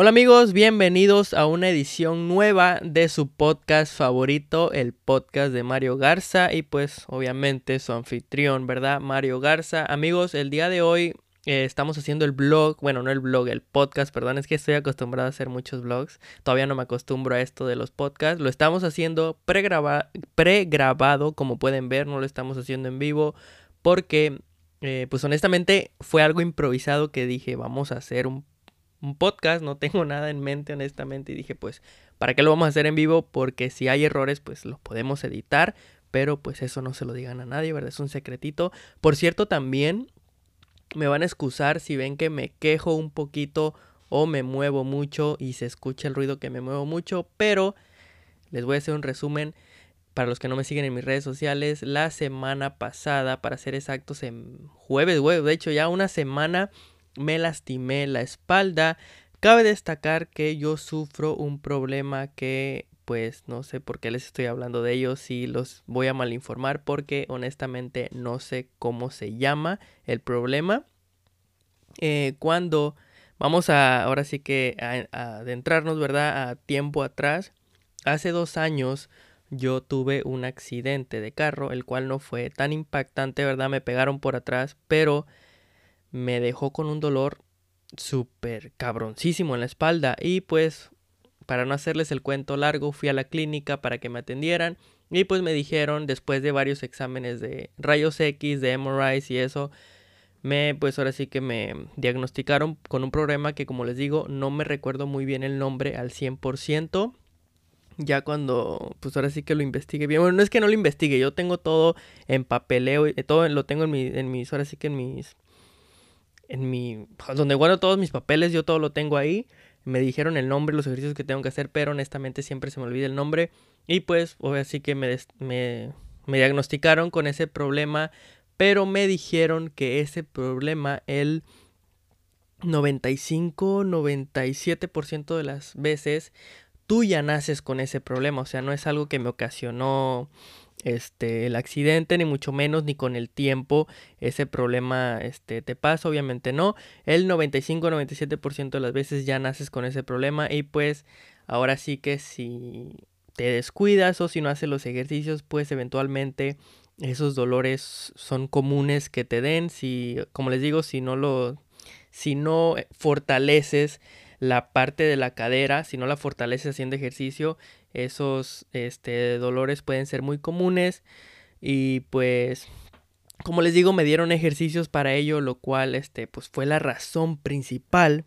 Hola amigos, bienvenidos a una edición nueva de su podcast favorito, el podcast de Mario Garza y pues obviamente su anfitrión, ¿verdad? Mario Garza. Amigos, el día de hoy eh, estamos haciendo el blog, bueno, no el blog, el podcast, perdón, es que estoy acostumbrado a hacer muchos vlogs, todavía no me acostumbro a esto de los podcasts, lo estamos haciendo pregrabado, como pueden ver, no lo estamos haciendo en vivo porque... Eh, pues honestamente fue algo improvisado que dije vamos a hacer un un podcast, no tengo nada en mente honestamente y dije pues, ¿para qué lo vamos a hacer en vivo? Porque si hay errores pues los podemos editar, pero pues eso no se lo digan a nadie, ¿verdad? Es un secretito. Por cierto, también me van a excusar si ven que me quejo un poquito o me muevo mucho y se escucha el ruido que me muevo mucho, pero les voy a hacer un resumen para los que no me siguen en mis redes sociales. La semana pasada, para ser exactos, en jueves, de hecho ya una semana me lastimé la espalda. Cabe destacar que yo sufro un problema que pues no sé por qué les estoy hablando de ellos si los voy a malinformar porque honestamente no sé cómo se llama el problema. Eh, cuando vamos a ahora sí que a, adentrarnos, ¿verdad? A tiempo atrás. Hace dos años yo tuve un accidente de carro, el cual no fue tan impactante, ¿verdad? Me pegaron por atrás, pero me dejó con un dolor súper cabroncísimo en la espalda y pues para no hacerles el cuento largo fui a la clínica para que me atendieran y pues me dijeron después de varios exámenes de rayos X, de MRIs y eso, me pues ahora sí que me diagnosticaron con un problema que como les digo no me recuerdo muy bien el nombre al 100%. Ya cuando, pues ahora sí que lo investigue bien. Bueno, no es que no lo investigue, yo tengo todo en papeleo, todo lo tengo en, mi, en mis, ahora sí que en mis en mi, donde guardo todos mis papeles, yo todo lo tengo ahí. Me dijeron el nombre, los ejercicios que tengo que hacer, pero honestamente siempre se me olvida el nombre. Y pues, así que me, me, me diagnosticaron con ese problema, pero me dijeron que ese problema, el 95, 97% de las veces, tú ya naces con ese problema. O sea, no es algo que me ocasionó este, el accidente, ni mucho menos, ni con el tiempo ese problema este, te pasa, obviamente no. El 95-97% de las veces ya naces con ese problema y pues ahora sí que si te descuidas o si no haces los ejercicios, pues eventualmente esos dolores son comunes que te den. Si, como les digo, si no lo, si no fortaleces la parte de la cadera, si no la fortaleces haciendo ejercicio, esos este, dolores pueden ser muy comunes y pues como les digo me dieron ejercicios para ello lo cual este pues fue la razón principal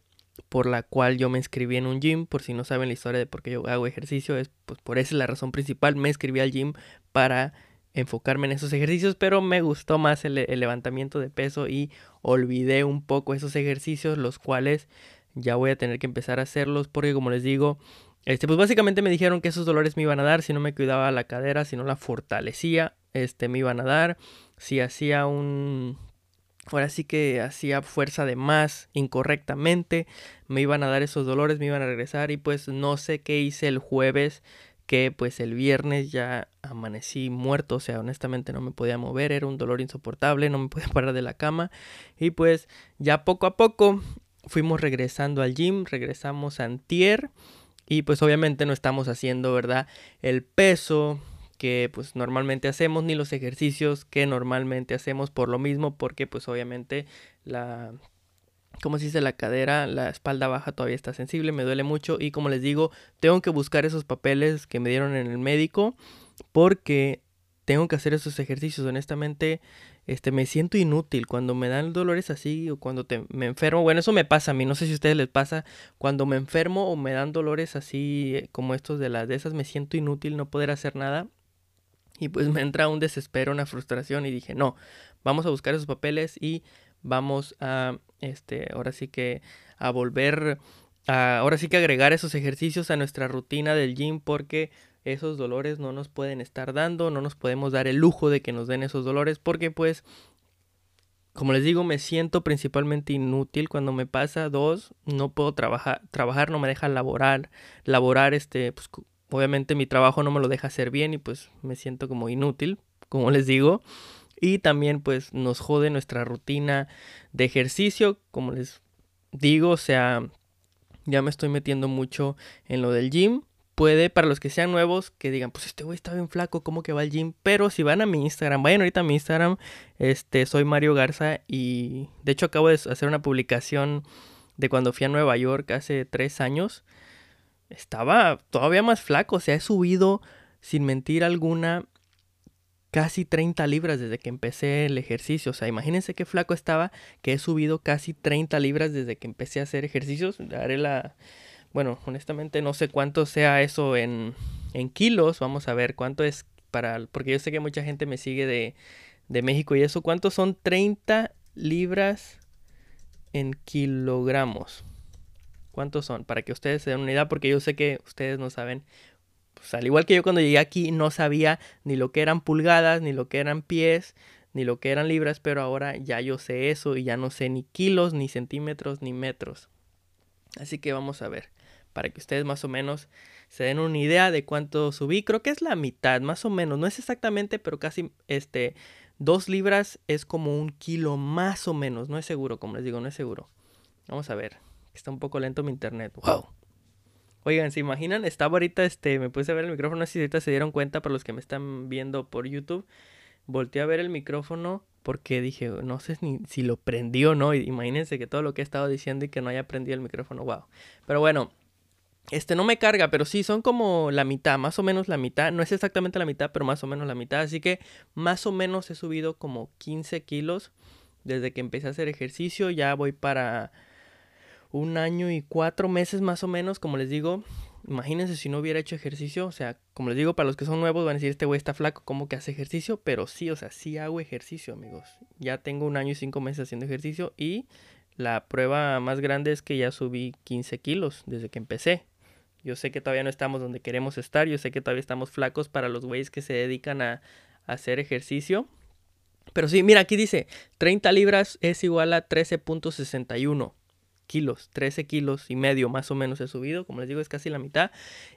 por la cual yo me inscribí en un gym. Por si no saben la historia de por qué yo hago ejercicio es pues por esa es la razón principal. Me inscribí al gym para enfocarme en esos ejercicios pero me gustó más el, el levantamiento de peso y olvidé un poco esos ejercicios los cuales ya voy a tener que empezar a hacerlos porque como les digo este, pues básicamente me dijeron que esos dolores me iban a dar si no me cuidaba la cadera, si no la fortalecía, este, me iban a dar. Si hacía un... Ahora sí que hacía fuerza de más incorrectamente, me iban a dar esos dolores, me iban a regresar y pues no sé qué hice el jueves, que pues el viernes ya amanecí muerto, o sea, honestamente no me podía mover, era un dolor insoportable, no me podía parar de la cama y pues ya poco a poco fuimos regresando al gym, regresamos a Antier y pues obviamente no estamos haciendo, ¿verdad? El peso que pues normalmente hacemos ni los ejercicios que normalmente hacemos por lo mismo porque pues obviamente la como se dice la cadera, la espalda baja todavía está sensible, me duele mucho y como les digo, tengo que buscar esos papeles que me dieron en el médico porque tengo que hacer esos ejercicios. Honestamente, este, me siento inútil cuando me dan dolores así o cuando te, me enfermo. Bueno, eso me pasa a mí, no sé si a ustedes les pasa. Cuando me enfermo o me dan dolores así eh, como estos de las de esas, me siento inútil no poder hacer nada. Y pues me entra un desespero, una frustración y dije, no, vamos a buscar esos papeles y vamos a, este, ahora sí que a volver, a, ahora sí que agregar esos ejercicios a nuestra rutina del gym porque esos dolores no nos pueden estar dando, no nos podemos dar el lujo de que nos den esos dolores porque pues como les digo, me siento principalmente inútil cuando me pasa. Dos, no puedo trabajar, trabajar no me deja laborar, laborar, este, pues obviamente mi trabajo no me lo deja hacer bien y pues me siento como inútil, como les digo. Y también pues nos jode nuestra rutina de ejercicio, como les digo, o sea, Ya me estoy metiendo mucho en lo del gym. Puede, para los que sean nuevos, que digan, pues este güey está bien flaco, ¿cómo que va al gym? Pero si van a mi Instagram, vayan ahorita a mi Instagram, este, soy Mario Garza y de hecho acabo de hacer una publicación de cuando fui a Nueva York hace tres años. Estaba todavía más flaco, o sea, he subido, sin mentir alguna, casi 30 libras desde que empecé el ejercicio. O sea, imagínense qué flaco estaba que he subido casi 30 libras desde que empecé a hacer ejercicios. Haré la... Bueno, honestamente no sé cuánto sea eso en, en kilos. Vamos a ver cuánto es para... Porque yo sé que mucha gente me sigue de, de México y eso. ¿Cuántos son 30 libras en kilogramos? ¿Cuántos son? Para que ustedes se den una idea, porque yo sé que ustedes no saben pues, al igual que yo cuando llegué aquí no sabía ni lo que eran pulgadas, ni lo que eran pies, ni lo que eran libras, pero ahora ya yo sé eso y ya no sé ni kilos, ni centímetros, ni metros. Así que vamos a ver, para que ustedes más o menos se den una idea de cuánto subí. Creo que es la mitad, más o menos. No es exactamente, pero casi este. Dos libras es como un kilo más o menos. No es seguro, como les digo, no es seguro. Vamos a ver. Está un poco lento mi internet. ¡Wow! Oigan, ¿se imaginan? Estaba ahorita, este, me puse a ver el micrófono, no sé si ahorita se dieron cuenta para los que me están viendo por YouTube. Volteé a ver el micrófono porque dije, no sé ni si lo prendió o no. Imagínense que todo lo que he estado diciendo y que no haya prendido el micrófono, wow. Pero bueno, este no me carga, pero sí son como la mitad, más o menos la mitad. No es exactamente la mitad, pero más o menos la mitad. Así que más o menos he subido como 15 kilos desde que empecé a hacer ejercicio. Ya voy para un año y cuatro meses más o menos, como les digo. Imagínense si no hubiera hecho ejercicio, o sea, como les digo, para los que son nuevos van a decir, este güey está flaco, ¿cómo que hace ejercicio? Pero sí, o sea, sí hago ejercicio, amigos. Ya tengo un año y cinco meses haciendo ejercicio y la prueba más grande es que ya subí 15 kilos desde que empecé. Yo sé que todavía no estamos donde queremos estar, yo sé que todavía estamos flacos para los güeyes que se dedican a, hacer ejercicio. Pero sí, mira, aquí dice, 30 libras es igual a 13.61 kilos, 13 kilos y medio más o menos he subido, como les digo es casi la mitad.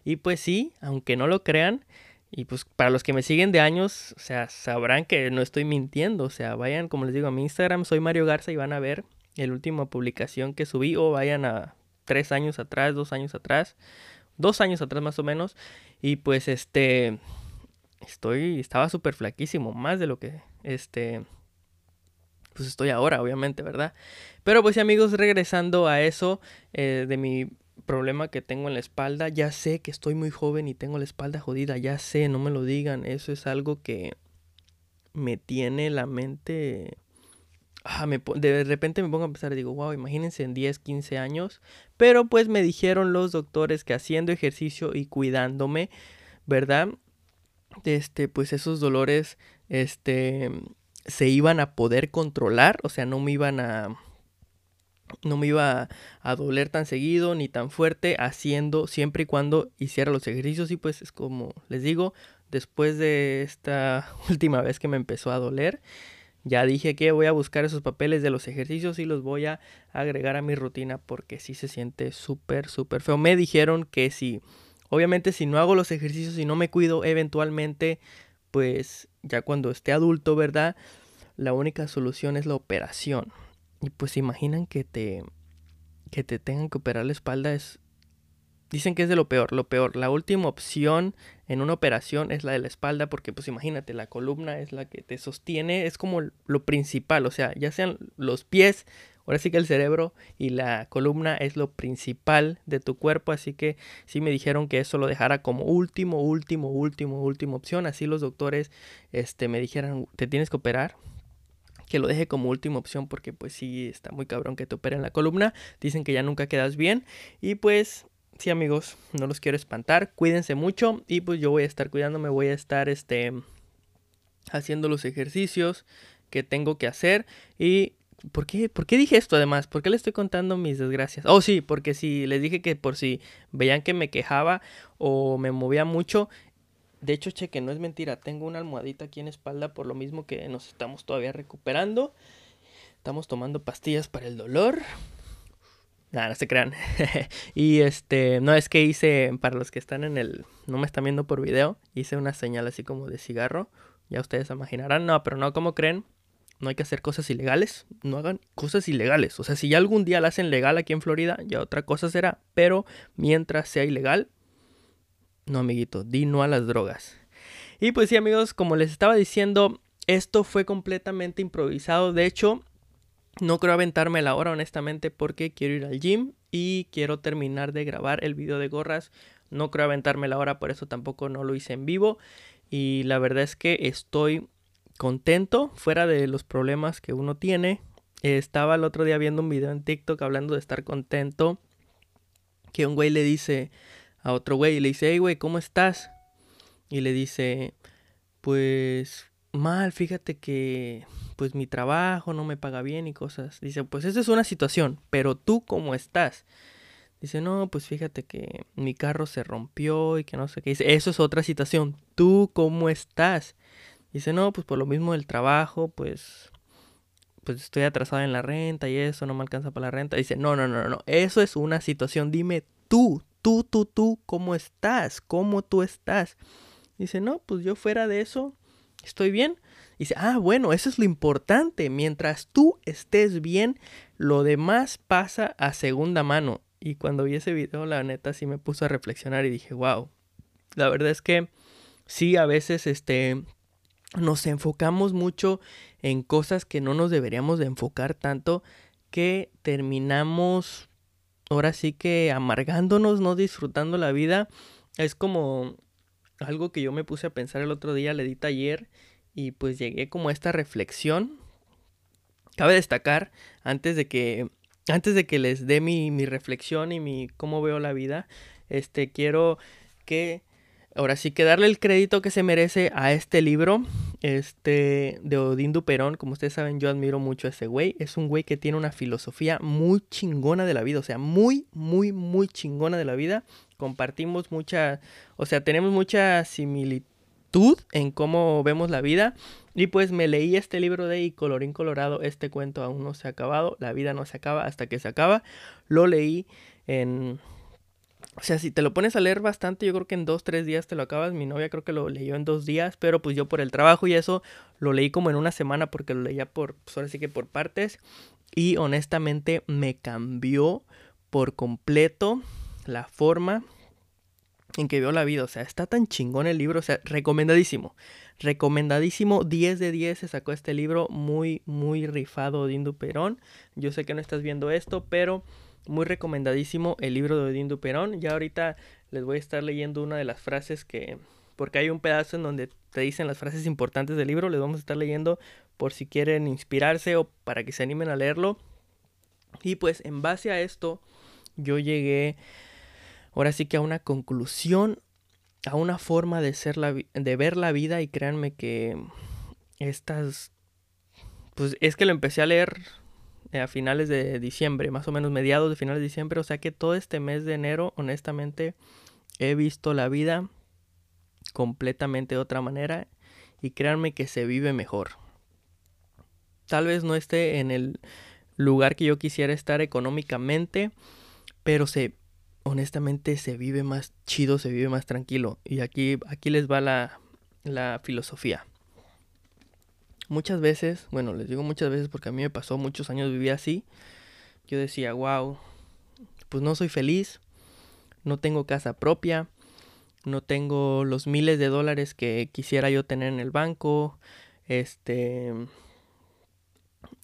Y pues sí, aunque no lo crean, y pues para los que me siguen de años, o sea, sabrán que no estoy mintiendo, o sea, vayan, como les digo, a mi Instagram, soy Mario Garza y van a ver el última publicación que subí o vayan a tres años atrás, dos años atrás, dos años atrás más o menos. Y pues este, estoy, estaba súper flaquísimo, más de lo que, este, pues estoy ahora, obviamente, ¿verdad? Pero pues amigos, regresando a eso eh, de mi problema que tengo en la espalda, ya sé que estoy muy joven y tengo la espalda jodida, ya sé, no me lo digan, eso es algo que me tiene la mente... Ah, me, de repente me pongo a pensar digo, wow, imagínense en 10, 15 años. Pero pues me dijeron los doctores que haciendo ejercicio y cuidándome, ¿verdad? Este, pues esos dolores, este, se iban a poder controlar, o sea, no me iban a no me iba a doler tan seguido ni tan fuerte haciendo siempre y cuando hiciera los ejercicios y pues es como les digo, después de esta última vez que me empezó a doler, ya dije que voy a buscar esos papeles de los ejercicios y los voy a agregar a mi rutina porque sí se siente súper, súper feo. Me dijeron que si, obviamente si no hago los ejercicios y no me cuido, eventualmente pues ya cuando esté adulto, ¿verdad? La única solución es la operación. Y pues imaginan que te que te tengan que operar la espalda es dicen que es de lo peor, lo peor. La última opción en una operación es la de la espalda porque pues imagínate, la columna es la que te sostiene, es como lo principal, o sea, ya sean los pies Ahora sí que el cerebro y la columna es lo principal de tu cuerpo, así que sí me dijeron que eso lo dejara como último, último, último, última opción. Así los doctores este, me dijeron, te tienes que operar, que lo deje como última opción porque pues sí está muy cabrón que te operen la columna. Dicen que ya nunca quedas bien y pues sí amigos, no los quiero espantar, cuídense mucho y pues yo voy a estar cuidándome, voy a estar este haciendo los ejercicios que tengo que hacer y ¿Por qué? ¿Por qué dije esto además? ¿Por qué le estoy contando mis desgracias? Oh, sí, porque si les dije que por si veían que me quejaba o me movía mucho. De hecho, cheque, no es mentira. Tengo una almohadita aquí en espalda por lo mismo que nos estamos todavía recuperando. Estamos tomando pastillas para el dolor. Nada, no se crean. y este, no es que hice, para los que están en el, no me están viendo por video, hice una señal así como de cigarro. Ya ustedes imaginarán, no, pero no, como creen? no hay que hacer cosas ilegales, no hagan cosas ilegales. O sea, si ya algún día la hacen legal aquí en Florida, ya otra cosa será. Pero mientras sea ilegal, no, amiguito, di no a las drogas. Y pues sí, amigos, como les estaba diciendo, esto fue completamente improvisado. De hecho, no creo aventarme la hora, honestamente, porque quiero ir al gym y quiero terminar de grabar el video de gorras. No creo aventarme la hora, por eso tampoco no lo hice en vivo. Y la verdad es que estoy contento, fuera de los problemas que uno tiene. estaba el otro día viendo un video en TikTok hablando de estar contento. Que un güey le dice a otro güey y le dice, hey güey, ¿cómo estás? Y le dice, pues mal, fíjate que pues mi trabajo no me paga bien y cosas. Dice, pues esa es una situación, pero tú cómo estás. Dice, no, pues fíjate que mi carro se rompió y que no sé qué. Dice, eso es otra situación. ¿Tú cómo estás? Dice, no, pues por lo mismo del trabajo, pues, pues estoy atrasado en la renta y eso, no me alcanza para la renta. Dice, no, no, no, no, eso es una situación. Dime tú, tú, tú, tú, ¿cómo estás? ¿Cómo tú estás? Dice, no, pues yo fuera de eso, estoy bien. Dice, ah, bueno, eso es lo importante. Mientras tú estés bien, lo demás pasa a segunda mano. Y cuando vi ese video, la neta sí me puso a reflexionar y dije, wow. La verdad es que sí, a veces este nos enfocamos mucho en cosas que no nos deberíamos de enfocar tanto que terminamos ahora sí que amargándonos, no disfrutando la vida. Es como algo que yo me puse a pensar el otro día, le di taller y pues llegué como a esta reflexión. Cabe destacar, antes de que, antes de que les dé mi, mi reflexión y mi cómo veo la vida, este, quiero que Ahora sí que darle el crédito que se merece a este libro, este de Odín Duperón, como ustedes saben, yo admiro mucho a ese güey, es un güey que tiene una filosofía muy chingona de la vida, o sea, muy muy muy chingona de la vida. Compartimos mucha, o sea, tenemos mucha similitud en cómo vemos la vida y pues me leí este libro de y colorín colorado, este cuento aún no se ha acabado, la vida no se acaba hasta que se acaba. Lo leí en o sea, si te lo pones a leer bastante, yo creo que en dos, tres días te lo acabas. Mi novia creo que lo leyó en dos días, pero pues yo por el trabajo y eso lo leí como en una semana porque lo leía por, pues ahora que por partes. Y honestamente me cambió por completo la forma en que veo la vida. O sea, está tan chingón el libro. O sea, recomendadísimo. Recomendadísimo. 10 de 10 se sacó este libro. Muy, muy rifado Dindu Perón. Yo sé que no estás viendo esto, pero muy recomendadísimo el libro de Odín Duperón. Ya ahorita les voy a estar leyendo una de las frases que... Porque hay un pedazo en donde te dicen las frases importantes del libro. Les vamos a estar leyendo por si quieren inspirarse o para que se animen a leerlo. Y pues en base a esto yo llegué ahora sí que a una conclusión, a una forma de, ser la, de ver la vida y créanme que estas... Pues es que lo empecé a leer eh, a finales de diciembre, más o menos mediados de finales de diciembre. O sea que todo este mes de enero, honestamente, he visto la vida completamente de otra manera y créanme que se vive mejor. Tal vez no esté en el lugar que yo quisiera estar económicamente, pero se honestamente se vive más chido, se vive más tranquilo. Y aquí, aquí les va la, la filosofía. Muchas veces, bueno, les digo muchas veces porque a mí me pasó muchos años viví así. Yo decía, wow, pues no soy feliz, no tengo casa propia, no tengo los miles de dólares que quisiera yo tener en el banco. Este,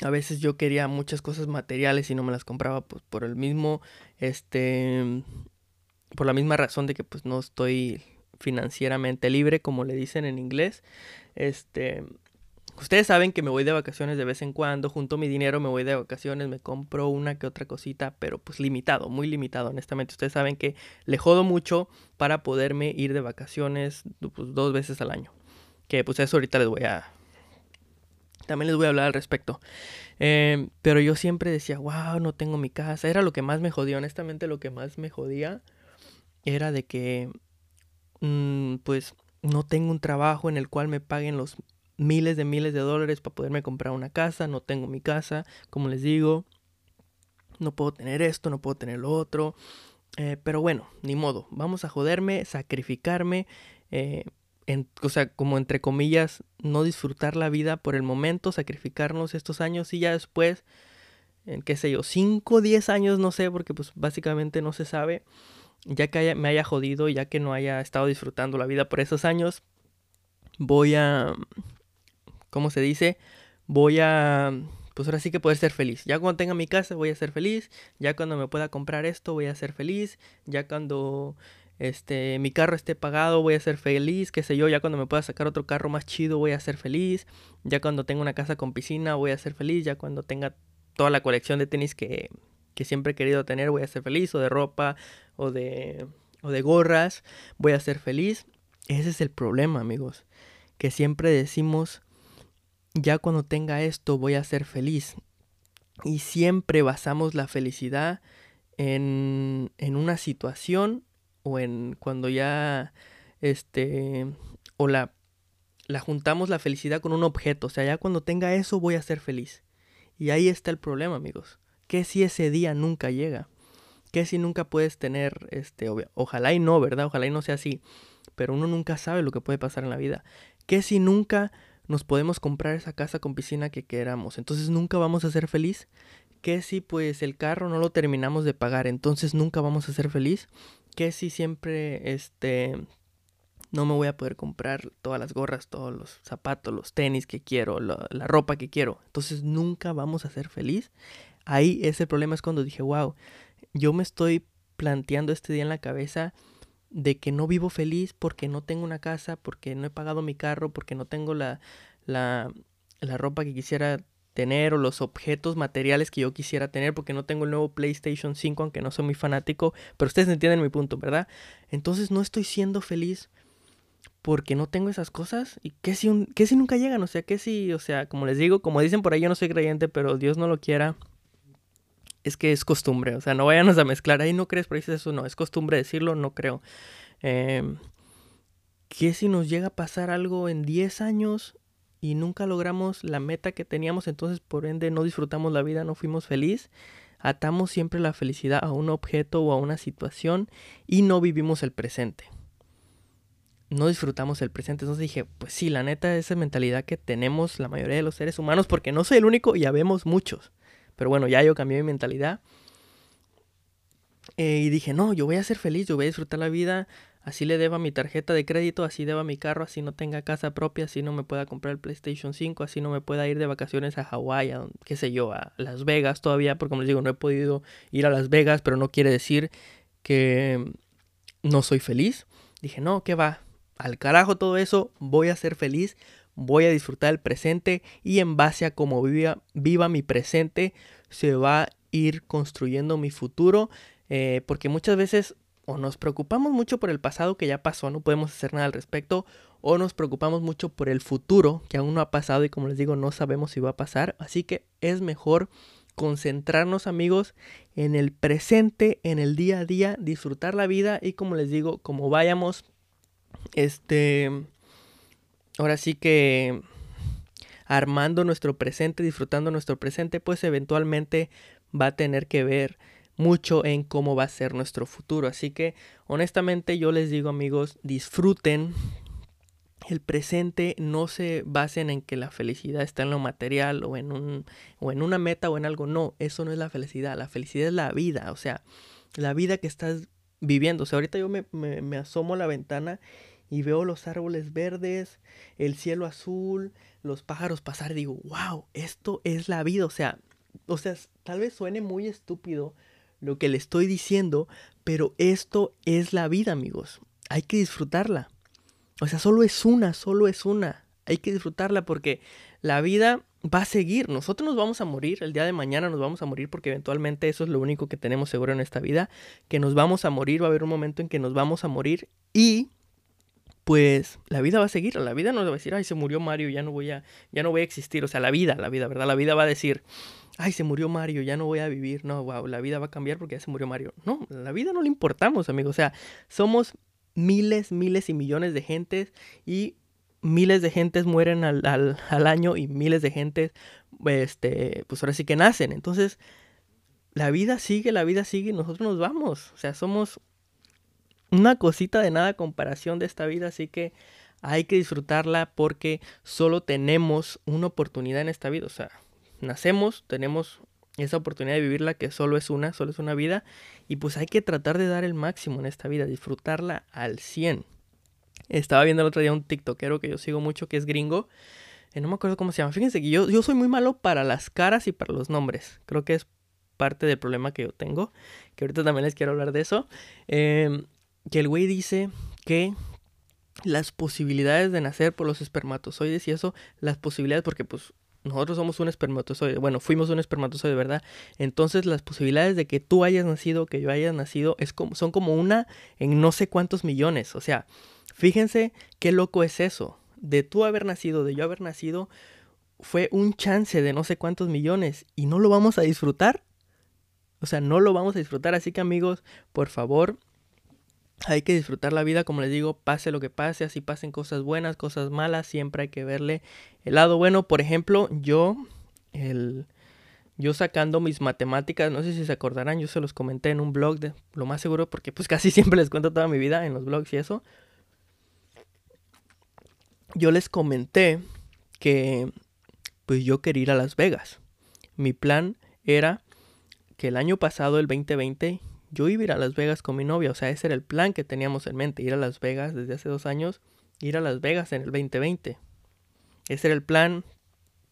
a veces yo quería muchas cosas materiales y no me las compraba pues, por el mismo, este, por la misma razón de que pues no estoy financieramente libre, como le dicen en inglés. Este, Ustedes saben que me voy de vacaciones de vez en cuando, junto mi dinero, me voy de vacaciones, me compro una que otra cosita, pero pues limitado, muy limitado, honestamente. Ustedes saben que le jodo mucho para poderme ir de vacaciones pues, dos veces al año. Que pues eso ahorita les voy a... También les voy a hablar al respecto. Em, pero yo siempre decía, wow, no tengo mi casa. Era lo que más me jodía, honestamente lo que más me jodía era de que, mm, pues, no tengo un trabajo en el cual me paguen los miles de miles de dólares para poderme comprar una casa, no tengo mi casa, como les digo, no puedo tener esto, no puedo tener lo otro, eh, pero bueno, ni modo, vamos a joderme, sacrificarme, eh, o sea, como entre comillas, no disfrutar la vida por el momento, sacrificarnos estos años y ya después, en qué sé yo, 5, 10 años, no sé, porque pues básicamente no se sabe, ya que me haya jodido, ya que no haya estado disfrutando la vida por esos años, voy a, ¿cómo se dice? Voy a, pues ahora sí que poder ser feliz. Ya cuando tenga mi casa voy a ser feliz, ya cuando me pueda comprar esto voy a ser feliz, ya cuando este, mi carro esté pagado, voy a ser feliz, qué sé yo, ya cuando me pueda sacar otro carro más chido, voy a ser feliz, ya cuando tenga una casa con piscina, voy a ser feliz, ya cuando tenga toda la colección de tenis que, que siempre he querido tener, voy a ser feliz, o de ropa, o de, o de gorras, voy a ser feliz. Ese es el problema, amigos, que siempre decimos, ya cuando tenga esto, voy a ser feliz. Y siempre basamos la felicidad en, en una situación o en cuando ya este o la la juntamos la felicidad con un objeto, o sea, ya cuando tenga eso voy a ser feliz. Y ahí está el problema, amigos. ¿Qué si ese día nunca llega? ¿Qué si nunca puedes tener este ojalá y no, ¿verdad? Ojalá y no sea así, pero uno nunca sabe lo que puede pasar en la vida. ¿Qué si nunca nos podemos comprar esa casa con piscina que queramos? Entonces nunca vamos a ser feliz. ¿Qué si pues el carro no lo terminamos de pagar? Entonces nunca vamos a ser feliz que si siempre este no me voy a poder comprar todas las gorras, todos los zapatos, los tenis que quiero, la, ropa que quiero. Entonces nunca vamos a ser feliz. Ahí ese problema es cuando dije, wow, yo me estoy planteando este día en la cabeza de que no vivo feliz porque no tengo una casa, porque no he pagado mi carro, porque no tengo la, la, la ropa que quisiera tener o los objetos materiales que yo quisiera tener porque no tengo el nuevo PlayStation 5 aunque no soy muy fanático, pero ustedes entienden mi punto, ¿verdad? Entonces no estoy siendo feliz porque no tengo esas cosas y que si, un, si nunca llegan, o sea, que si, o sea, como les digo, como dicen por ahí, yo no soy creyente, pero Dios no lo quiera, es que es costumbre, o sea, no vayamos a mezclar, ahí no crees, pero dices eso, no, es costumbre decirlo, no creo. Eh, ¿Qué si nos llega a pasar algo en 10 años y nunca logramos la meta que teníamos, entonces por ende no disfrutamos la vida, no fuimos feliz. Atamos siempre la felicidad a un objeto o a una situación y no vivimos el presente. No disfrutamos el presente. Entonces dije, pues sí, la neta, esa mentalidad que tenemos la mayoría de los seres humanos, porque no soy el único y ya vemos muchos. Pero bueno, ya yo cambié mi mentalidad. Eh, y dije, no, yo voy a ser feliz, yo voy a disfrutar la vida así le deba mi tarjeta de crédito, así deba mi carro, así no tenga casa propia, así no me pueda comprar el PlayStation 5, así no me pueda ir de vacaciones a Hawái, a qué sé yo, a Las Vegas todavía, porque como les digo, no he podido ir a Las Vegas, pero no quiere decir que no soy feliz. Dije, no, ¿qué va? Al carajo todo eso, voy a ser feliz, voy a disfrutar el presente y en base a cómo viva, viva mi presente, se va a ir construyendo mi futuro, eh, porque muchas veces o nos preocupamos mucho por el pasado que ya pasó, no podemos hacer nada al respecto, o nos preocupamos mucho por el futuro que aún no ha pasado y como les digo no sabemos si va a pasar, así que es mejor concentrarnos amigos en el presente, en el día a día, disfrutar la vida y como les digo, como vayamos, este, ahora sí que armando nuestro presente, disfrutando nuestro presente, pues eventualmente va a tener que ver mucho en cómo va a ser nuestro futuro. Así que honestamente yo les digo amigos, disfruten el presente, no se basen en que la felicidad está en lo material o en, un, o en una meta o en algo. No, eso no es la felicidad. La felicidad es la vida, o sea, la vida que estás viviendo. O sea, ahorita yo me, me, asomo a la ventana y veo los árboles verdes, el cielo azul, los pájaros pasar y digo, wow, esto es la vida. O sea, o sea, tal vez suene muy estúpido, lo que le estoy diciendo, pero esto es la vida, amigos. Hay que disfrutarla. O sea, solo es una, solo es una. Hay que disfrutarla porque la vida va a seguir. Nosotros nos vamos a morir, el día de mañana nos vamos a morir porque eventualmente eso es lo único que tenemos seguro en esta vida, que nos vamos a morir, va a haber un momento en que nos vamos a morir y pues la vida va a seguir, la vida no va a decir, ay, se murió Mario, ya no voy a ya no voy a existir, o sea, la vida, la vida, ¿verdad? La vida va a decir, ay, se murió Mario, ya no voy a vivir, no, wow, la vida va a cambiar porque ya se murió Mario. No, la vida no le importamos, amigos, o sea, somos miles, miles y millones de gentes y miles de gentes mueren al, al, año y miles de gentes, este, pues ahora sí que nacen. Entonces, la vida sigue, la vida sigue y nosotros nos vamos. O sea, somos una cosita de nada comparación de esta vida, así que hay que disfrutarla porque solo tenemos una oportunidad en esta vida. O sea, nacemos, tenemos esa oportunidad de vivirla que solo es una, solo es una vida. Y pues hay que tratar de dar el máximo en esta vida, disfrutarla al 100. Estaba viendo el otro día un TikTokero que yo sigo mucho, que es gringo. Eh, no me acuerdo cómo se llama. Fíjense que yo, yo soy muy malo para las caras y para los nombres. Creo que es parte del problema que yo tengo. Que ahorita también les quiero hablar de eso. Em, que el güey dice que las posibilidades de nacer por los espermatozoides y eso, las posibilidades, porque pues nosotros somos un espermatozoide, bueno, fuimos un espermatozoide, ¿verdad? Entonces las posibilidades de que tú hayas nacido, que yo haya nacido, es como, son como una en no sé cuántos millones. O sea, fíjense qué loco es eso. De tú haber nacido, de yo haber nacido, fue un chance de no sé cuántos millones y no lo vamos a disfrutar. O sea, no lo vamos a disfrutar. Así que amigos, por favor, hay que disfrutar la vida, como les digo, pase lo que pase, así pasen cosas buenas, cosas malas, siempre hay que verle el lado bueno. Por ejemplo, yo, el, yo sacando mis matemáticas, no sé si se acordarán, yo se los comenté en un blog, de, lo más seguro, porque pues casi siempre les cuento toda mi vida en los blogs y eso. Yo les comenté que pues yo quería ir a Las Vegas. Mi plan era que el año pasado, el 2020, yo iba a ir a Las Vegas con mi novia, o sea, ese era el plan que teníamos en mente, ir a Las Vegas desde hace dos años, ir a Las Vegas en el 2020. Ese era el plan,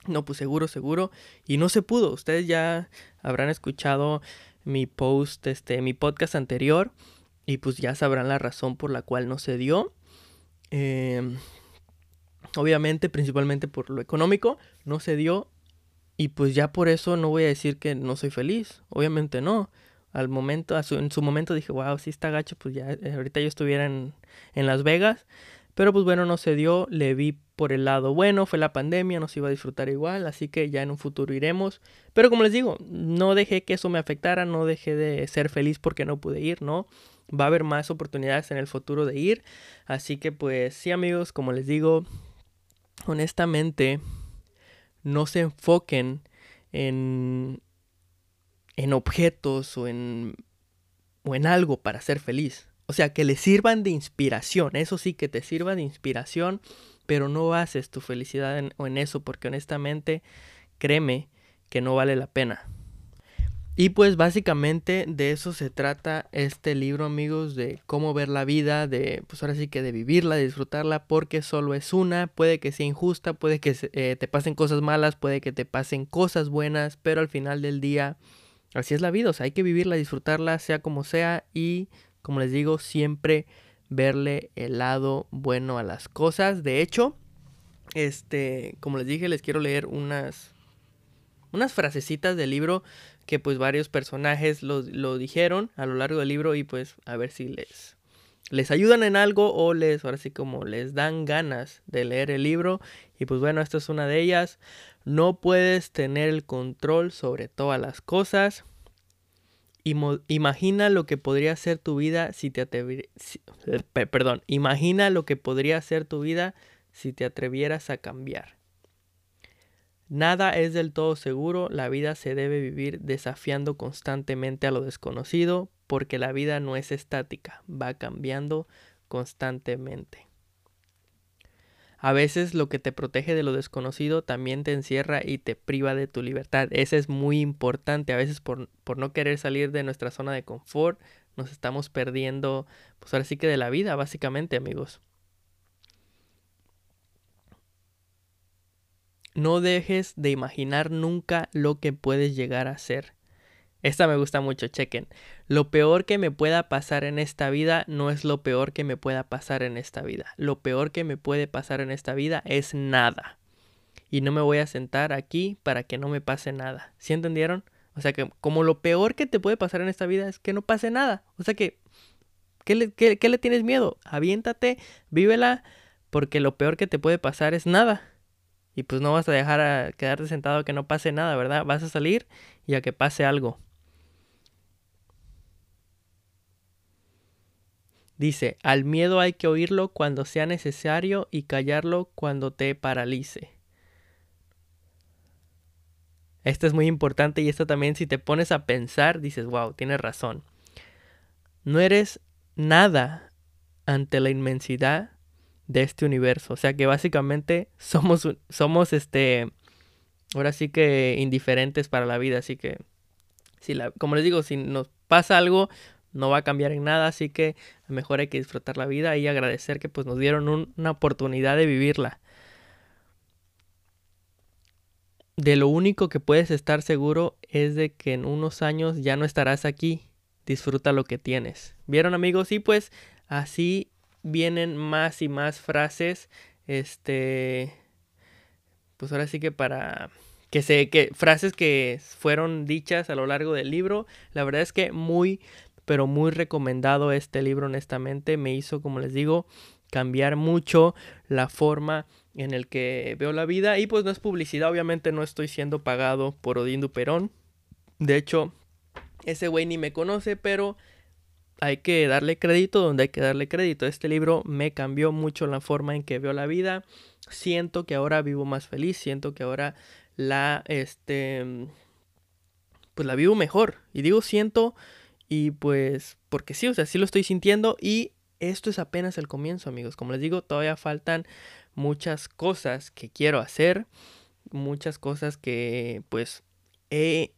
no, pues seguro, seguro, y no se pudo. Ustedes ya habrán escuchado mi post, este, mi podcast anterior, y pues ya sabrán la razón por la cual no se dio. Em, obviamente, principalmente por lo económico, no se dio. Y pues ya por eso no voy a decir que no soy feliz. Obviamente no al momento, en su momento dije, wow, si está gacho, pues ya eh, ahorita yo estuviera en, en, Las Vegas. Pero pues bueno, no se dio, le vi por el lado bueno, fue la pandemia, no se iba a disfrutar igual, así que ya en un futuro iremos. Pero como les digo, no dejé que eso me afectara, no dejé de ser feliz porque no pude ir, ¿no? Va a haber más oportunidades en el futuro de ir. Así que pues sí amigos, como les digo, honestamente, no se enfoquen en, en objetos o en, o en algo para ser feliz. O sea, que le sirvan de inspiración. Eso sí, que te sirva de inspiración, pero no haces tu felicidad en, en eso porque honestamente, créeme que no vale la pena. Y pues básicamente de eso se trata este libro, amigos, de cómo ver la vida, de pues ahora sí que de vivirla, de disfrutarla, porque solo es una, puede que sea injusta, puede que eh, te pasen cosas malas, puede que te pasen cosas buenas, pero al final del día así es la vida, o sea, hay que vivirla, disfrutarla, sea como sea, y como les digo, siempre verle el lado bueno a las cosas. De hecho, este, como les dije, les quiero leer unas, unas frasecitas del libro que pues varios personajes lo, lo dijeron a lo largo del libro y pues a ver si les, les ayudan en algo o les, ahora sí como les dan ganas de leer el libro. Y pues bueno, esta es una de ellas. No puedes tener el control sobre todas las cosas. Imagina lo que podría ser tu vida si te perdón, imagina lo que podría ser tu vida si te atrevieras a cambiar. Nada es del todo seguro, la vida se debe vivir desafiando constantemente a lo desconocido, porque la vida no es estática, va cambiando constantemente. A veces lo que te protege de lo desconocido también te encierra y te priva de tu libertad. Eso es muy importante. A veces por, por, no querer salir de nuestra zona de confort, nos estamos perdiendo, pues ahora sí que de la vida, básicamente, amigos. No dejes de imaginar nunca lo que puedes llegar a ser. Esta me gusta mucho, chequen. Lo peor que me pueda pasar en esta vida no es lo peor que me pueda pasar en esta vida. Lo peor que me puede pasar en esta vida es nada. Y no me voy a sentar aquí para que no me pase nada. ¿Sí entendieron? O sea que como lo peor que te puede pasar en esta vida es que no pase nada. O sea que, ¿qué le, qué le tienes miedo? Aviéntate, vívela, porque lo peor que te puede pasar es nada. Y pues no vas a dejar a quedarte sentado que no pase nada, ¿verdad? Vas a salir y a que pase algo. Dice, al miedo hay que oírlo cuando sea necesario y callarlo cuando te paralice. Esto es muy importante y esto también si te pones a pensar dices, wow, tienes razón. No eres nada ante la inmensidad de este universo. O sea que básicamente somos, somos este, ahora sí que indiferentes para la vida. Así que, si la, como les digo, si nos pasa algo, no va a cambiar en nada. Así que mejor hay que disfrutar la vida y agradecer que pues nos dieron una oportunidad de vivirla. De lo único que puedes estar seguro es de que en unos años ya no estarás aquí. Disfruta lo que tienes. ¿Vieron amigos? Y pues así vienen más y más frases. Este. Pues ahora sí que para. Que que frases que fueron dichas a lo largo del libro. La verdad es que muy, pero muy recomendado este libro, honestamente. Me hizo, como les digo, cambiar mucho la forma en el que veo la vida. Y pues no es publicidad, obviamente no estoy siendo pagado por Odín Duperón. De hecho, ese güey ni me conoce, pero hay que darle crédito donde hay que darle crédito. Este libro me cambió mucho la forma en que veo la vida. Siento que ahora vivo más feliz, siento que ahora la este pues la vivo mejor. Y digo siento y pues porque sí, o sea, sí lo estoy sintiendo y esto es apenas el comienzo, amigos. Como les digo, todavía faltan muchas cosas que quiero hacer, muchas cosas que pues eh,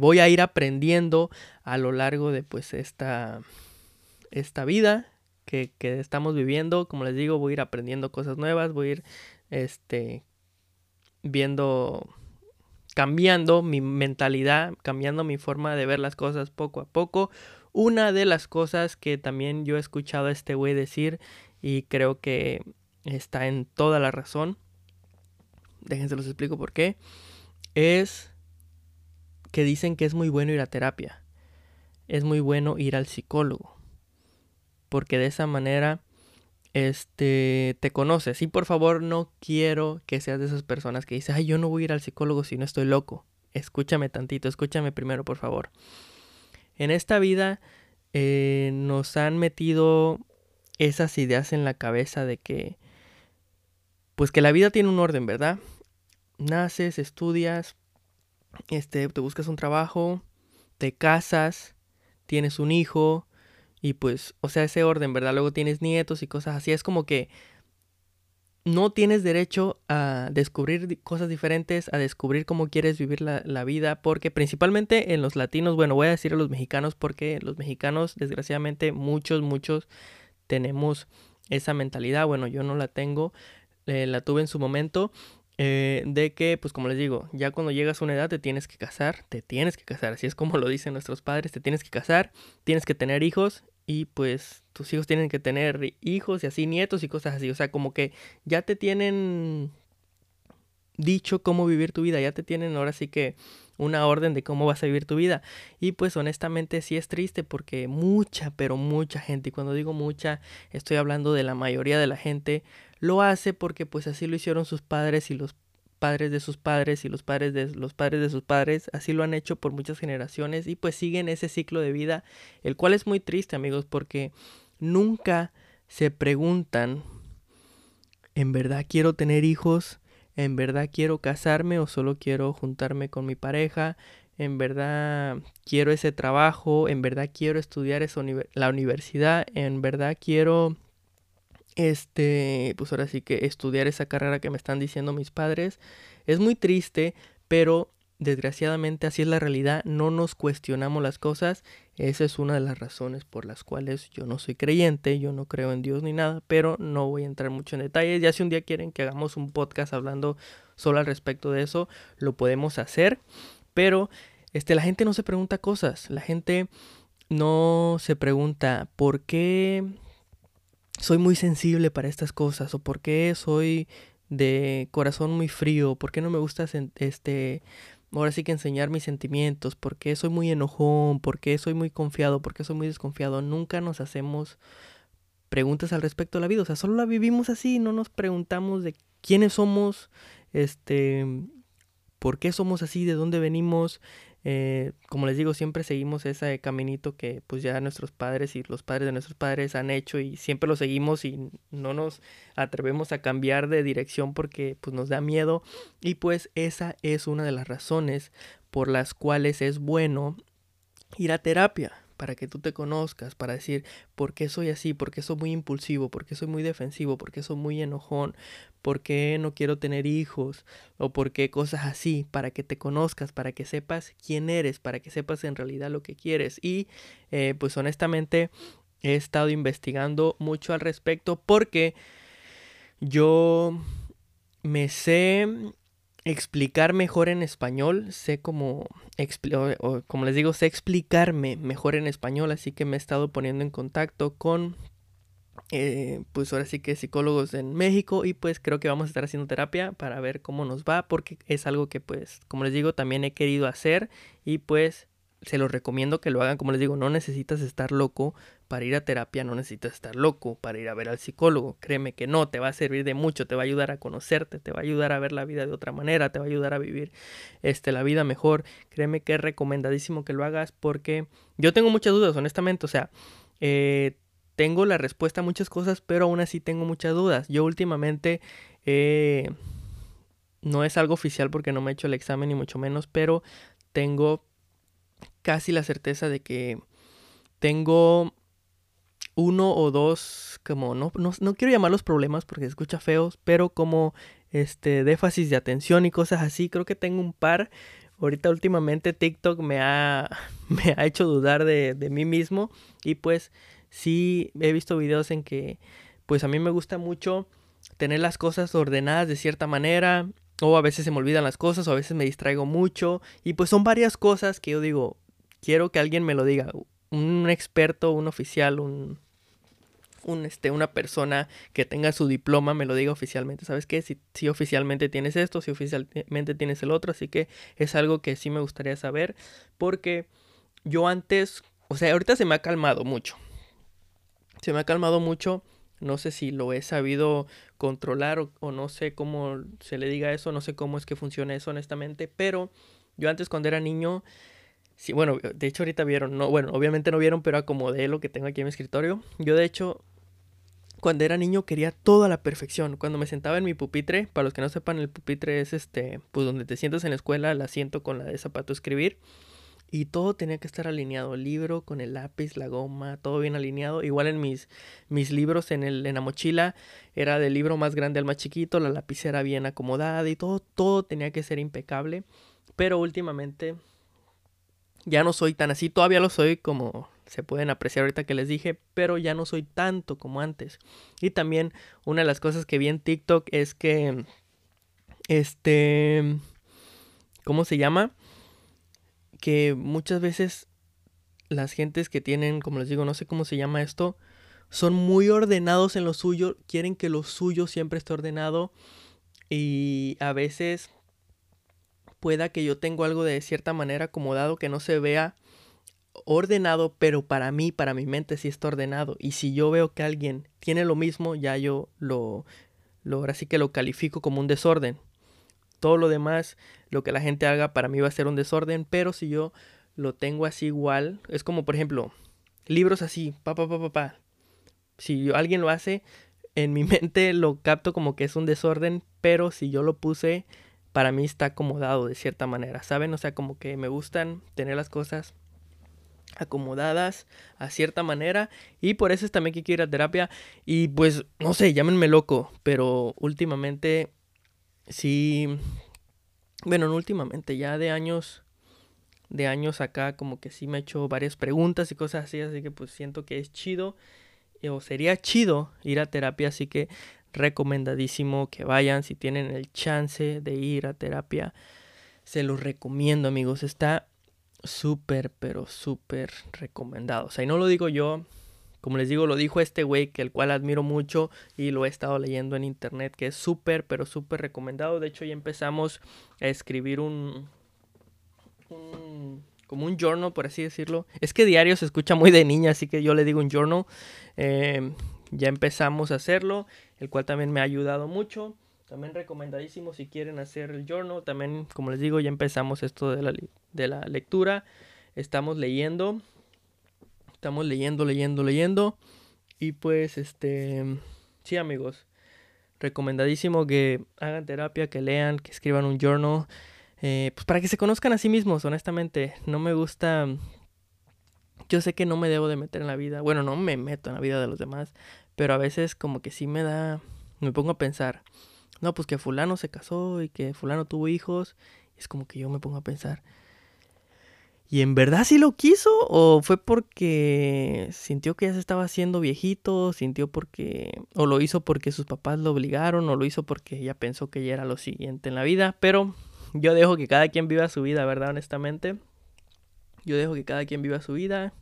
voy a ir aprendiendo a lo largo de pues esta, esta vida que, que, estamos viviendo. Como les digo, voy a ir aprendiendo cosas nuevas, voy a ir este, viendo, cambiando mi mentalidad, cambiando mi forma de ver las cosas poco a poco. Una de las cosas que también yo he escuchado a este güey decir y creo que está en toda la razón, déjense los explico por qué, es que dicen que es muy bueno ir a terapia. Es muy bueno ir al psicólogo. Porque de esa manera este te conoces. Y por favor, no quiero que seas de esas personas que dicen, "Ay, yo no voy a ir al psicólogo si no estoy loco." Escúchame tantito, escúchame primero, por favor. En esta vida eh, nos han metido esas ideas en la cabeza de que pues que la vida tiene un orden, ¿verdad? Naces, estudias, este, te buscas un trabajo, te casas, tienes un hijo y pues, o sea, ese orden, ¿verdad? Luego tienes nietos y cosas así. Es como que no tienes derecho a descubrir cosas diferentes, a descubrir cómo quieres vivir la, la, vida, porque principalmente en los latinos, bueno, voy a decir a los mexicanos, porque los mexicanos, desgraciadamente, muchos, muchos tenemos esa mentalidad. Bueno, yo no la tengo, eh, la tuve en su momento eh, de que, pues como les digo, ya cuando llegas a una edad te tienes que casar, te tienes que casar, así es como lo dicen nuestros padres, te tienes que casar, tienes que tener hijos y pues tus hijos tienen que tener hijos y así nietos y cosas así, o sea, como que ya te tienen dicho cómo vivir tu vida, ya te tienen ahora sí que una orden de cómo vas a vivir tu vida. Y pues honestamente sí es triste porque mucha, pero mucha gente, y cuando digo mucha, estoy hablando de la mayoría de la gente, lo hace porque pues así lo hicieron sus padres y los padres de sus padres y los padres de los padres de sus padres, así lo han hecho por muchas generaciones y pues siguen ese ciclo de vida, el cual es muy triste amigos porque nunca se preguntan, ¿en verdad quiero tener hijos? ¿En verdad quiero casarme o solo quiero juntarme con mi pareja? ¿En verdad quiero ese trabajo? ¿En verdad quiero estudiar esa la universidad? ¿En verdad quiero este, pues ahora sí que estudiar esa carrera que me están diciendo mis padres. Es muy triste, pero desgraciadamente así es la realidad, no nos cuestionamos las cosas. Esa es una de las razones por las cuales yo no soy creyente, yo no creo en Dios ni nada, pero no voy a entrar mucho en detalles. Ya si un día quieren que hagamos un podcast hablando solo al respecto de eso, lo podemos hacer, pero este la gente no se pregunta cosas, la gente no se pregunta por qué soy muy sensible para estas cosas o por qué soy de corazón muy frío, por qué no me gusta este ahora sí que enseñar mis sentimientos, por qué soy muy enojón, por qué soy muy confiado, por qué soy muy desconfiado. Nunca nos hacemos preguntas al respecto de la vida, o sea, solo la vivimos así, no nos preguntamos de quiénes somos, este, por qué somos así, de dónde venimos, eh, como les digo, siempre seguimos ese caminito que pues ya nuestros padres y los padres de nuestros padres han hecho y siempre lo seguimos y no nos atrevemos a cambiar de dirección porque pues nos da miedo. Y pues esa es una de las razones por las cuales es bueno ir a terapia para que tú te conozcas, para decir por qué soy así, por qué soy muy impulsivo, por qué soy muy defensivo, por qué soy muy enojón, por qué no quiero tener hijos o por qué cosas así, para que te conozcas, para que sepas quién eres, para que sepas en realidad lo que quieres. Y eh, pues honestamente he estado investigando mucho al respecto porque yo me sé explicar mejor en español, sé cómo, como les digo, sé explicarme mejor en español, así que me he estado poniendo en contacto con, eh, pues ahora sí que psicólogos en México y pues creo que vamos a estar haciendo terapia para ver cómo nos va, porque es algo que pues, como les digo, también he querido hacer y pues se los recomiendo que lo hagan, como les digo, no necesitas estar loco para ir a terapia, no necesitas estar loco para ir a ver al psicólogo, créeme que no, te va a servir de mucho, te va a ayudar a conocerte, te va a ayudar a ver la vida de otra manera, te va a ayudar a vivir este, la vida mejor, créeme que es recomendadísimo que lo hagas porque yo tengo muchas dudas, honestamente, o sea, eh, tengo la respuesta a muchas cosas, pero aún así tengo muchas dudas. Yo últimamente... Eh, no es algo oficial porque no me he hecho el examen ni mucho menos, pero tengo casi la certeza de que tengo uno o dos, como no, no, quiero llamarlos problemas porque se escucha feos, pero como este déficit de atención y cosas así, creo que tengo un par. Ahorita últimamente TikTok me ha, me ha hecho dudar de, de mí mismo y pues sí he visto videos en que pues a mí me gusta mucho tener las cosas ordenadas de cierta manera o a veces se me olvidan las cosas o a veces me distraigo mucho y pues son varias cosas que yo digo, quiero que alguien me lo diga, un experto, un oficial, un, un, este, una persona que tenga su diploma me lo diga oficialmente. ¿Sabes qué? Si, si, oficialmente tienes esto, si oficialmente tienes el otro. Así que es algo que sí me gustaría saber. Porque yo antes, o sea, ahorita se me ha calmado mucho. Se me ha calmado mucho. No sé si lo he sabido controlar o, no sé cómo se le diga eso. No sé cómo es que funciona eso honestamente. Pero yo antes cuando era niño Sí, bueno, de hecho ahorita vieron, no, bueno, obviamente no vieron, pero acomodé lo que tengo aquí en mi escritorio. Yo de hecho, cuando era niño quería todo a la perfección. Cuando me sentaba en mi pupitre, para los que no sepan, el pupitre es este, pues donde te sientas en la escuela, el asiento con la de zapato escribir. Y todo tenía que estar alineado, el libro con el lápiz, la goma, todo bien alineado. Igual en mis, mis libros en, el, en la mochila era del libro más grande al más chiquito, la lapicera bien acomodada y todo, todo tenía que ser impecable. Pero últimamente ya no soy tan así, todavía lo soy como se pueden apreciar ahorita que les dije, pero ya no soy tanto como antes. Y también una de las cosas que vi en TikTok es que, este, ¿cómo se llama? Que muchas veces las gentes que tienen, como les digo, no sé cómo se llama esto, son muy ordenados en lo suyo, quieren que lo suyo siempre esté ordenado y a veces pueda que yo tengo algo de cierta manera acomodado que no se vea ordenado, pero para mí, para mi mente sí está ordenado. Y si yo veo que alguien tiene lo mismo, ya yo lo, lo ahora sí que lo califico como un desorden. Todo lo demás, lo que la gente haga para mí va a ser un desorden, pero si yo lo tengo así igual, es como por ejemplo, libros así, pa pa pa pa pa. Si alguien lo hace, en mi mente lo capto como que es un desorden, pero si yo lo puse para mí está acomodado de cierta manera, ¿saben? O sea, como que me gustan tener las cosas acomodadas a cierta manera y por eso es también que quiero ir a terapia y pues no sé, llámenme loco, pero últimamente sí, bueno, no últimamente, ya de años, de años acá como que sí me he hecho varias preguntas y cosas así, así que pues siento que es chido o sería chido ir a terapia, así que recomendadísimo que vayan si tienen el chance de ir a terapia. Se los recomiendo amigos, está súper, pero súper recomendado. O sea, y no lo digo yo, como les digo, lo dijo este güey que el cual admiro mucho y lo he estado leyendo en internet, que es súper, pero súper recomendado. De hecho, ya empezamos a escribir un, como un journal, por así decirlo. Es que diario se escucha muy de niña, así que yo le digo un journal. Eh, ya empezamos a hacerlo, el cual también me ha ayudado mucho. También recomendadísimo si quieren hacer el journal. También, como les digo, ya empezamos esto de la, de la lectura. Estamos leyendo. Estamos leyendo, leyendo, leyendo. Y pues, este, sí amigos, recomendadísimo que hagan terapia, que lean, que escriban un journal. Eh, pues para que se conozcan a sí mismos, honestamente. No me gusta yo sé que no me debo de meter en la vida, bueno, no me meto en la vida de los demás, pero a veces como que sí me da, me pongo a pensar, no, pues que fulano se casó y que fulano tuvo hijos, es como que yo me pongo a pensar, ¿y en verdad sí lo quiso? ¿O fue porque sintió que ya se estaba haciendo viejito? ¿Sintió porque, o lo hizo porque sus papás lo obligaron? ¿O lo hizo porque ella pensó que ya era lo siguiente en la vida? Pero yo dejo que cada quien viva su vida, ¿verdad? Honestamente. Yo dejo que cada quien viva su vida.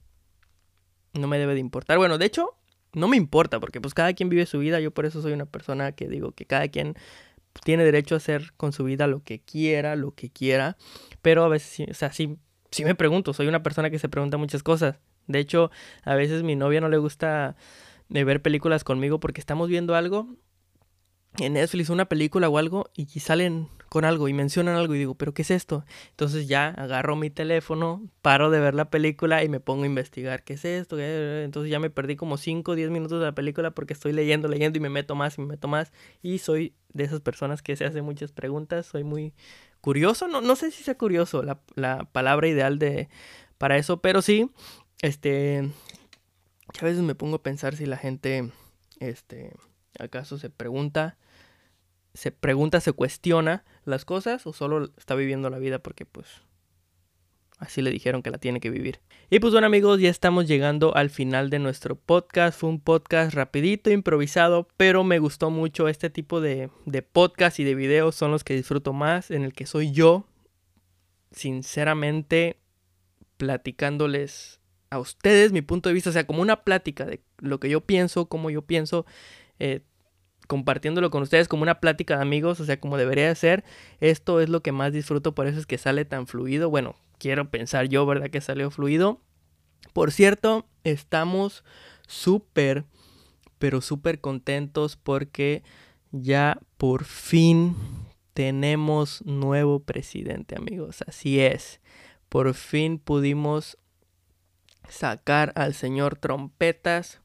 No me debe de importar. Bueno, de hecho, no me importa porque pues cada quien vive su vida. Yo por eso soy una persona que digo que cada quien tiene derecho a hacer con su vida lo que quiera, lo que quiera. Pero a veces, o sea, sí, sí me pregunto. Soy una persona que se pregunta muchas cosas. De hecho, a veces mi novia no le gusta eh, ver películas conmigo porque estamos viendo algo en Netflix, una película o algo, y salen con algo y mencionan algo y digo, pero ¿qué es esto? Entonces ya agarro mi teléfono, paro de ver la película y me pongo a investigar qué es esto. Entonces ya me perdí como 5 o 10 minutos de la película porque estoy leyendo, leyendo y me meto más y me meto más. Y soy de esas personas que se hacen muchas preguntas, soy muy curioso, no, no sé si sea curioso la, la palabra ideal de, para eso, pero sí, este, a veces me pongo a pensar si la gente, este, acaso se pregunta se pregunta, se cuestiona las cosas o solo está viviendo la vida porque pues así le dijeron que la tiene que vivir. Y pues bueno amigos, ya estamos llegando al final de nuestro podcast. Fue un podcast rapidito, improvisado, pero me gustó mucho este tipo de, de podcast y de videos son los que disfruto más, en el que soy yo, sinceramente, platicándoles a ustedes mi punto de vista, o sea, como una plática de lo que yo pienso, cómo yo pienso. Eh, compartiéndolo con ustedes como una plática de amigos, o sea, como debería ser. Esto es lo que más disfruto, por eso es que sale tan fluido. Bueno, quiero pensar yo, ¿verdad? Que salió fluido. Por cierto, estamos súper, pero súper contentos porque ya por fin tenemos nuevo presidente, amigos. Así es. Por fin pudimos sacar al señor Trompetas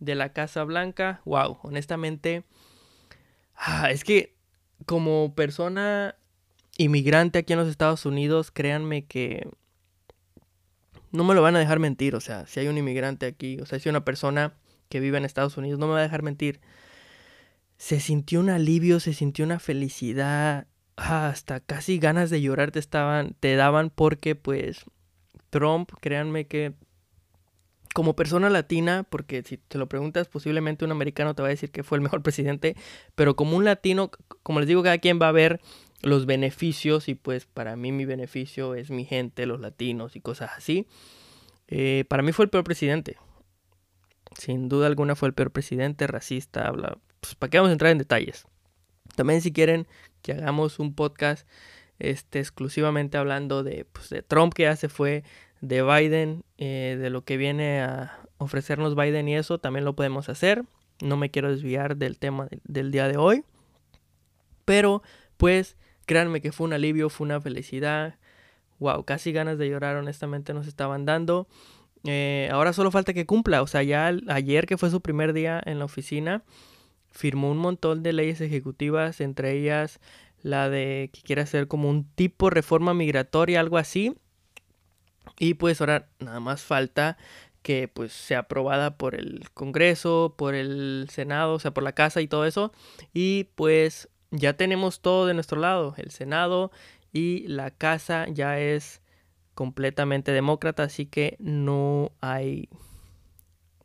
de la Casa Blanca. Wow, honestamente Ah, es que como persona inmigrante aquí en los Estados Unidos, créanme que no me lo van a dejar mentir. O sea, si hay un inmigrante aquí, o sea, si hay una persona que vive en Estados Unidos, no me va a dejar mentir. Se sintió un alivio, se sintió una felicidad, ah, hasta casi ganas de llorar te estaban, te daban porque pues Trump, créanme que como persona latina, porque si te lo preguntas, posiblemente un americano te va a decir que fue el mejor presidente, pero como un latino, como les digo, cada quien va a ver los beneficios y pues para mí mi beneficio es mi gente, los latinos y cosas así. Eh, para mí fue el peor presidente. Sin duda alguna fue el peor presidente, racista, habla. Pues, ¿Para qué vamos a entrar en detalles? También si quieren que hagamos un podcast este, exclusivamente hablando de, pues, de Trump que ya se fue, de Biden, eh, de lo que viene a ofrecernos Biden y eso, también lo podemos hacer. No me quiero desviar del tema del día de hoy. Pero, pues, créanme que fue un alivio, fue una felicidad. Wow, casi ganas de llorar, honestamente, nos estaban dando. Eh, ahora solo falta que cumpla. O sea, ya ayer que fue su primer día en la oficina, firmó un montón de leyes ejecutivas, entre ellas la de que quiere hacer como un tipo reforma migratoria, algo así. Y pues ahora nada más falta que pues sea aprobada por el Congreso, por el Senado, o sea, por la Casa y todo eso. Y pues ya tenemos todo de nuestro lado. El Senado y la Casa ya es completamente demócrata, así que no hay...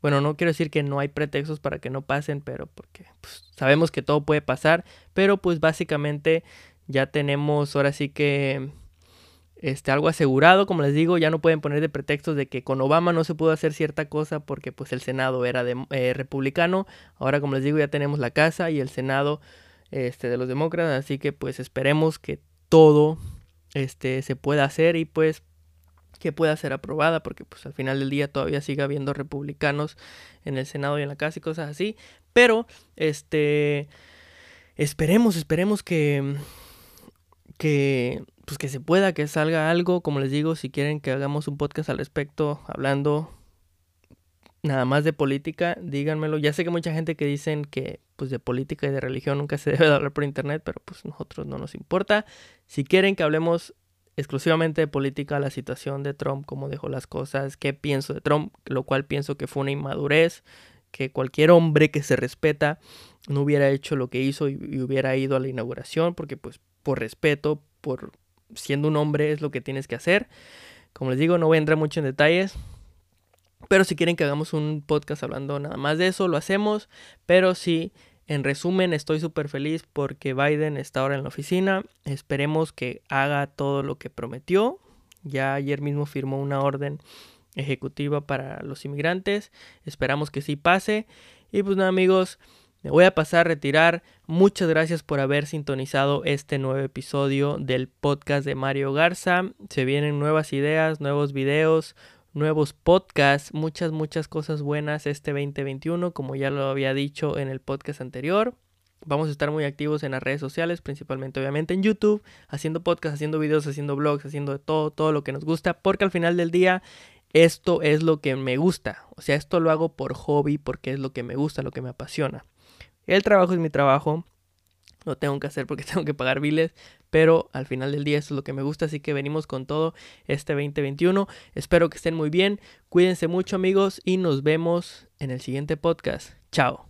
Bueno, no quiero decir que no hay pretextos para que no pasen, pero porque pues, sabemos que todo puede pasar, pero pues básicamente ya tenemos ahora sí que este, algo asegurado, como les digo, ya no pueden poner de pretextos de que con Obama no se pudo hacer cierta cosa porque pues el Senado era eh, republicano, ahora como les digo ya tenemos la Casa y el Senado este, de los demócratas, así que pues esperemos que todo este, se pueda hacer y pues que pueda ser aprobada porque pues al final del día todavía sigue habiendo republicanos en el Senado y en la Casa y cosas así, pero este esperemos, esperemos que que pues que se pueda, que salga algo, como les digo, si quieren que hagamos un podcast al respecto, hablando nada más de política, díganmelo. Ya sé que mucha gente que dicen que pues de política y de religión nunca se debe de hablar por internet, pero pues nosotros no nos importa. Si quieren que hablemos exclusivamente de política la situación de Trump, cómo dejó las cosas, qué pienso de Trump, lo cual pienso que fue una inmadurez, que cualquier hombre que se respeta no hubiera hecho lo que hizo y, hubiera ido a la inauguración, porque pues por respeto, por siendo un hombre es lo que tienes que hacer. Como les digo, no voy a entrar mucho en detalles, pero si quieren que hagamos un podcast hablando nada más de eso, lo hacemos, pero sí en resumen, estoy súper feliz porque Biden está ahora en la oficina. Esperemos que haga todo lo que prometió. Ya ayer mismo firmó una orden ejecutiva para los inmigrantes. Esperamos que sí pase. Y pues nada amigos, me voy a pasar a retirar. Muchas gracias por haber sintonizado este nuevo episodio del podcast de Mario Garza. Se vienen nuevas ideas, nuevos videos, nuevos podcasts, muchas, muchas cosas buenas este 2021, como ya lo había dicho en el podcast anterior. Vamos a estar muy activos en las redes sociales, principalmente obviamente en YouTube, haciendo podcasts, haciendo videos, haciendo blogs, haciendo todo, todo lo que nos gusta, porque al final del día esto es lo que me gusta. O sea, esto lo hago por hobby, porque es lo que me gusta, lo que me apasiona. El trabajo es mi trabajo, lo tengo que hacer porque tengo que pagar biles, pero al final del día eso es lo que me gusta, así que venimos con todo este 2021. Espero que estén muy bien, cuídense mucho amigos y nos vemos en el siguiente podcast. Chao.